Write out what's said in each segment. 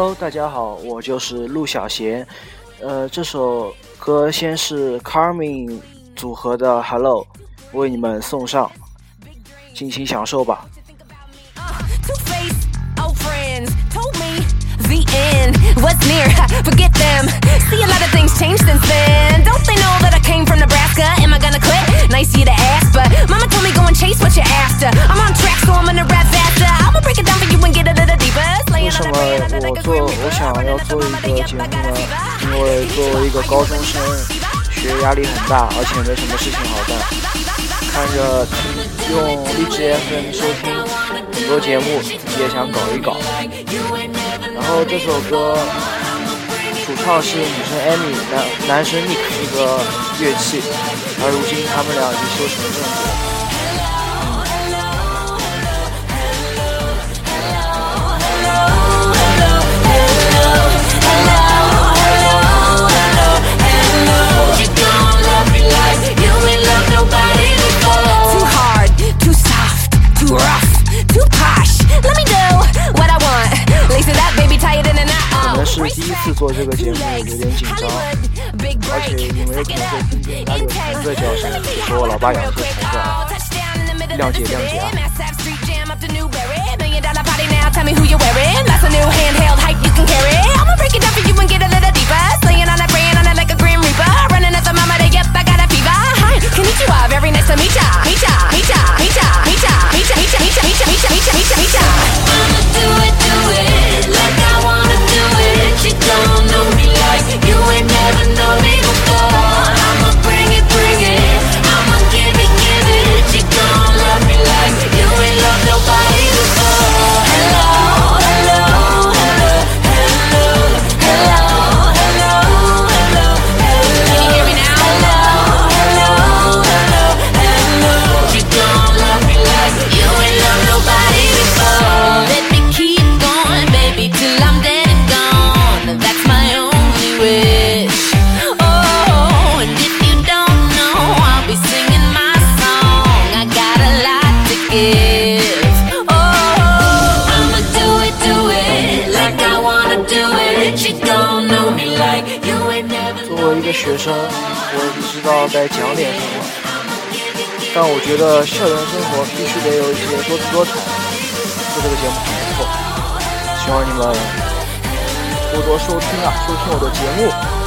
Hello，大家好，我就是陆小贤。呃，这首歌先是 Carmen 组合的《Hello》，为你们送上，尽情享受吧。What's near? Forget them. See a lot of things change since then. Don't they know that I came from Nebraska? Am I gonna quit? Nice you to ask, but Mama told me go and chase what you're after. I'm on track, so I'm gonna. 节目呢？因为作为一个高中生，学压力很大，而且没什么事情好干。看着用荔枝 FM 收听很多节目，也想搞一搞。然后这首歌主唱是女生 Amy，男男生 Nick 一个乐器，而如今他们俩已经修成正果。说我老爸养的是虫子，谅解谅解啊。该讲点什么，但我觉得校园生活必须得有一些多姿多彩，做这个节目很不错，希望你们多多收听啊，收听我的节目。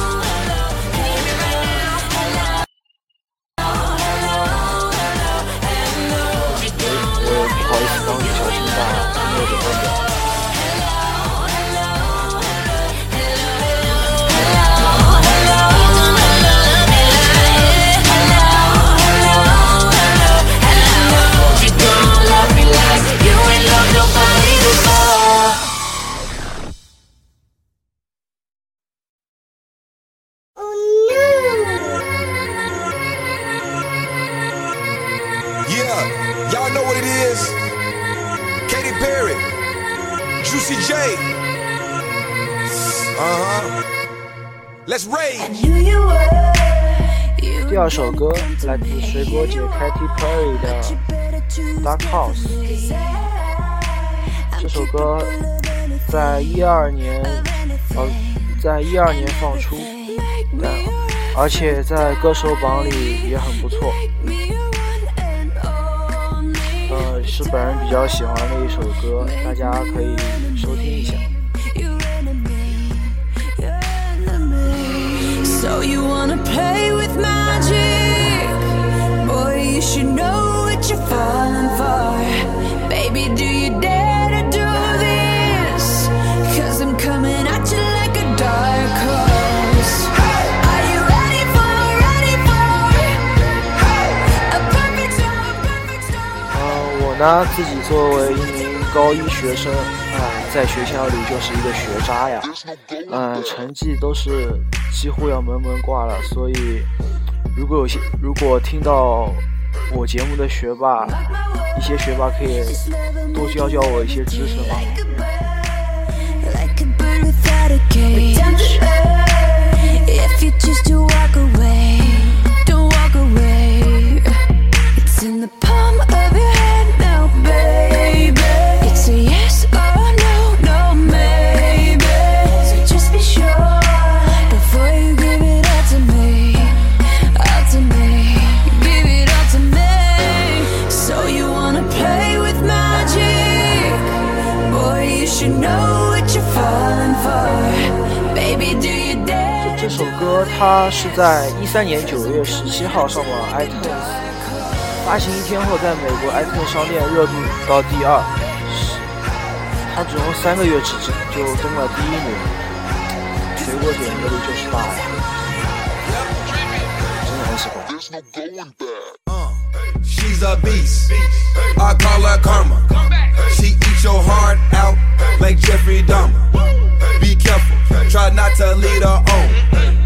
第二首歌来自水果姐 Katy Perry 的《Dark House》。这首歌在一二年，呃，在一二年放出，但而且在歌手榜里也很不错。呃，是本人比较喜欢的一首歌，大家可以收听一下。自己作为一名高一学生，啊、呃，在学校里就是一个学渣呀，嗯、成绩都是几乎要门门挂了，所以如果有些如果听到我节目的学霸，一些学霸可以多教教我一些知识吗？它是在一三年九月十七号上了 iTunes，发行一天后，在美国 iTunes 商店热度到第二，它只用三个月时间就登了第一名，水果点击率就是大呀，真的很喜欢。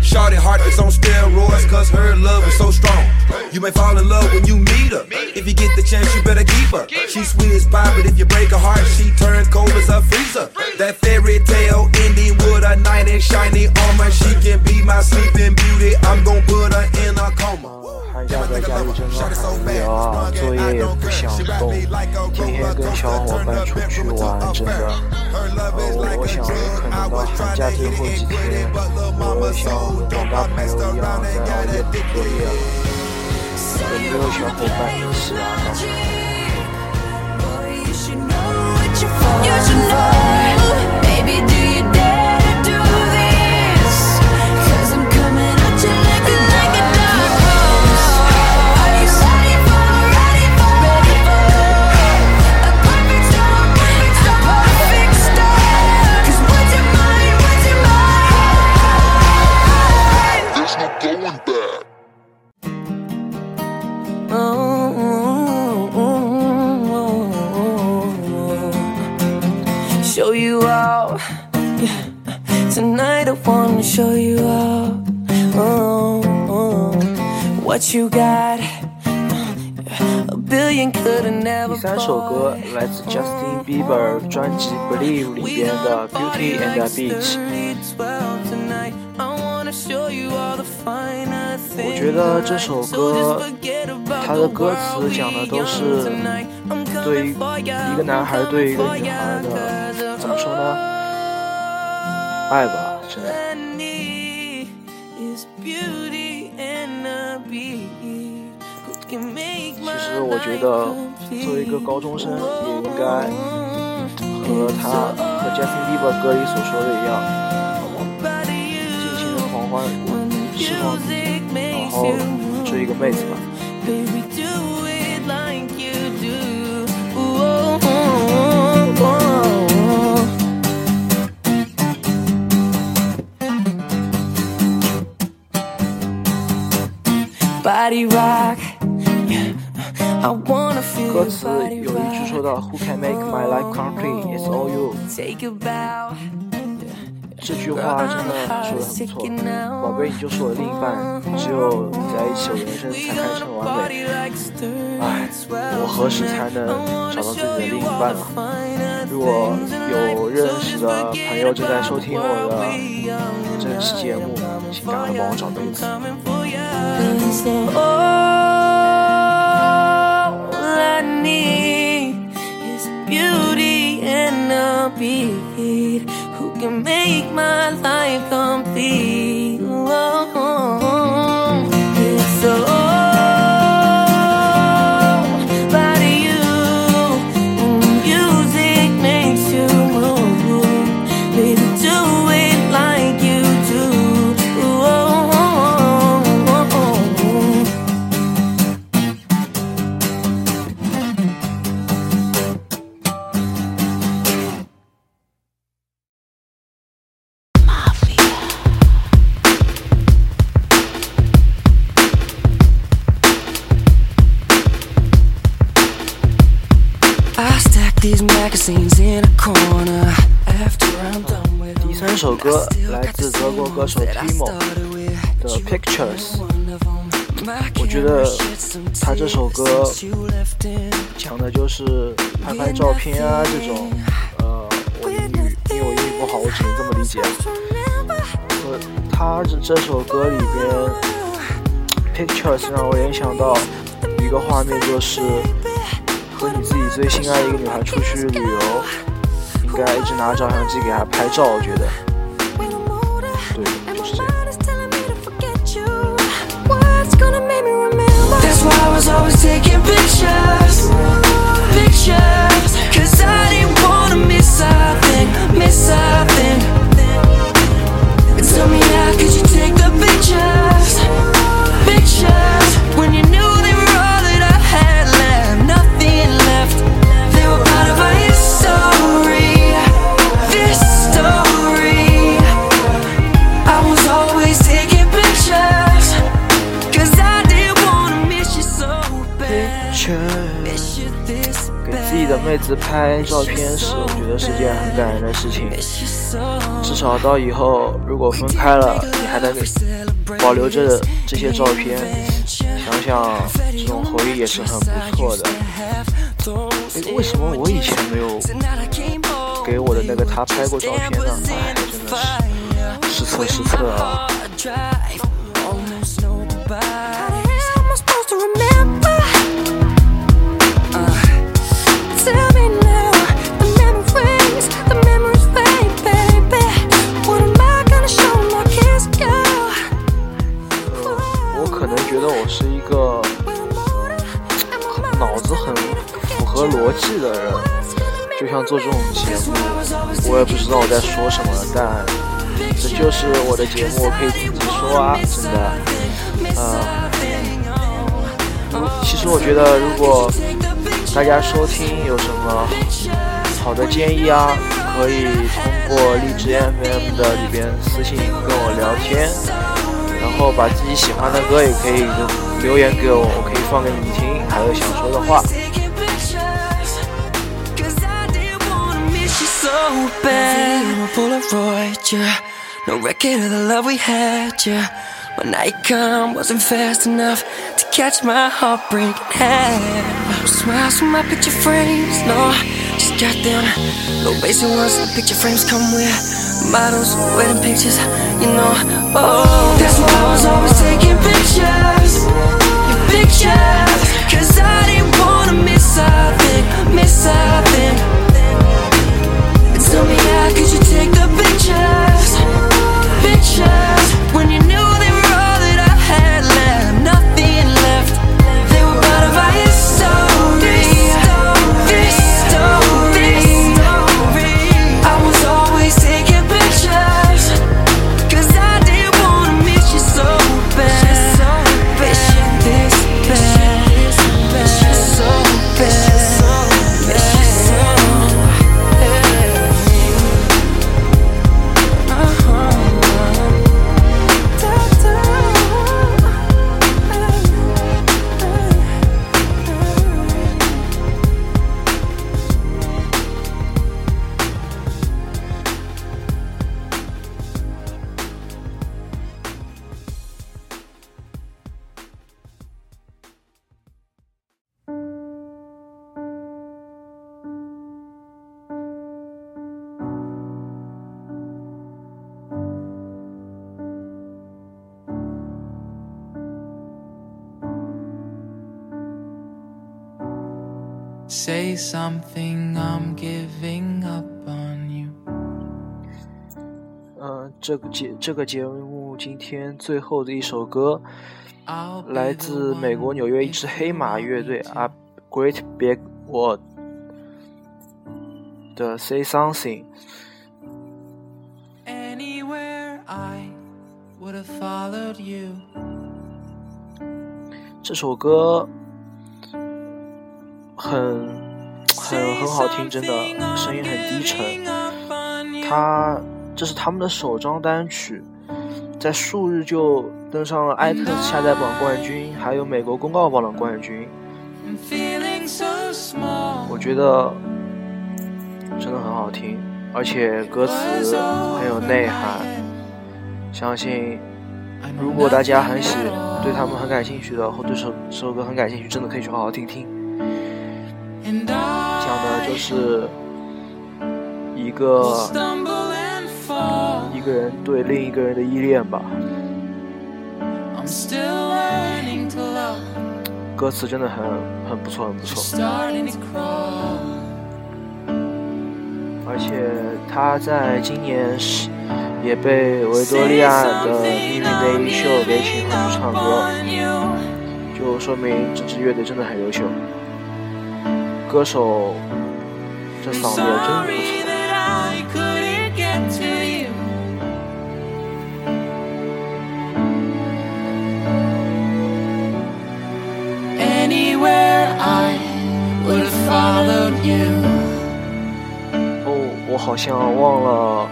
Shorty heart is on steroids, cause her love is so strong. You may fall in love when you meet her. If you get the chance, you better keep her. She sweet as pie, but if you break her heart, she turns cold as a freezer. That fairy tale ending with a knight in shiny armor. She can be my sleeping beauty. I'm gonna put her in a coma. 寒假在家里真的很无聊啊，作业也不想动，天天跟小伙伴出去玩，真的。呃，我我想可能到寒假最后几天，我像广大朋友一样在熬夜补作业了，有没有小伙伴一起玩呢？第三首歌来自 Justin Bieber 专辑《Believe》里边的《Beauty and the Beach》。我觉得这首歌，它的歌词讲的都是对一个男孩对一个女孩的，怎么说呢？爱吧，我觉得，作为一个高中生，也应该和他和 Justin Bieber 歌里所说的一样，尽情的狂欢，释放自己，然后追一个妹子吧。Body rock 歌词有一句说到 “Who can make my life complete? It's all you。”这句话真的说的很不错，宝贝，你就是我的另一半，只有在一起，我人生才开成完美。唉，我何时才能找到自己的另一半呢？如果有认识的朋友正在收听我的这期节目，请赶快帮我找妹子。who can make my life complete. 第三首歌来自德国歌手 Timo 的 Pictures，我觉得他这首歌讲的就是拍拍照片啊这种，呃，我英语因为我英语不好，我只能这么理解。呃他这这首歌里边 Pictures 让我联想到一个画面，就是最心爱一个女孩出去旅游。应该一直拿照相机给他拍照，我觉得，对，就是这样。自拍照片时，我觉得是件很感人的事情。至少到以后如果分开了，你还能保留着这些照片，想想这种回忆也是很不错的。哎，为什么我以前没有给我的那个他拍过照片呢？哎，真的是失策失策啊！做这种节目，我也不知道我在说什么，但这就是我的节目，我可以自己说啊，真的。呃，其实我觉得，如果大家收听有什么好的建议啊，可以通过荔枝 FM 的里边私信跟我聊天，然后把自己喜欢的歌也可以留言给我，我可以放给你们听，还有想说的话。Bad. A Polaroid, yeah. No record of the love we had, yeah. When night come wasn't fast enough to catch my heart break in half. Smiles from my picture frames, no, just got them. No basic ones, the picture frames come with models, wedding pictures, you know. Oh, that's why I was always taking pictures, your pictures, cause I didn't wanna miss a thing, miss a thing. Tell me how could you take the pictures, pictures Say something, I'm giving up on you. 呃，这个节这个节目今天最后的一首歌，来自美国纽约一支黑马乐队 A Great Big World 的 Say Something。Anywhere I would have followed you. 这首歌很很很好听，真的，声音很低沉。他这是他们的首张单曲，在数日就登上了 iTunes 下载榜冠军，还有美国公告榜的冠军。我觉得真的很好听，而且歌词很有内涵。相信如果大家很喜对他们很感兴趣的，或对首这首歌很感兴趣，真的可以去好好听听。就是一个.一个人对另一个人的依恋吧。歌词真的很很不错，很不错。而且他在今年是也被维多利亚的秘密内衣秀给请回去唱歌，就说明这支乐队真的很优秀。歌手这嗓子也真不错。哦，我好像忘了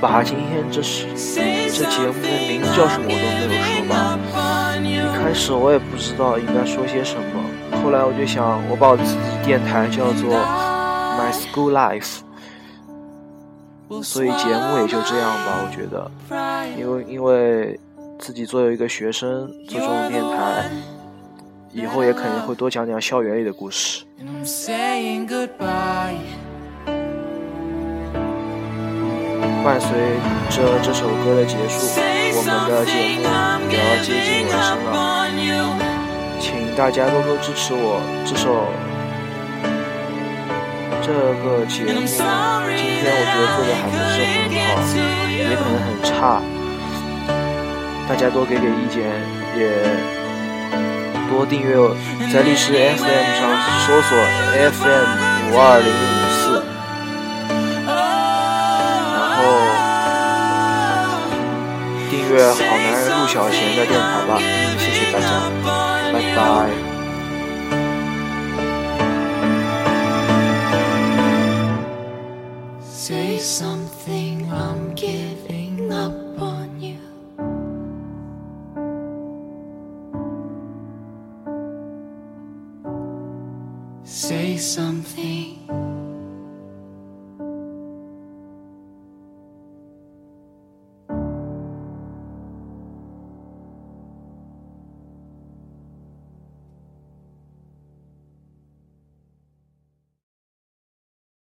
把今天这是这节目的名字叫什么我都没有说吧。一开始我也不知道应该说些什么，后来我就想，我把我自己电台叫做 My School Life，所以节目也就这样吧。我觉得，因为因为自己作为一个学生做这种电台，以后也肯定会多讲讲校园里的故事。伴随着这首歌的结束，我们的节目也要接近尾声了，请大家多多支持我这首这个节目。今天我觉得做的还不是很好，也可能很差，大家多给点意见，也多订阅，在历史 FM 上搜索 FM 五二零五四。订阅好男人陆小贤的电台吧，谢谢大家，拜拜。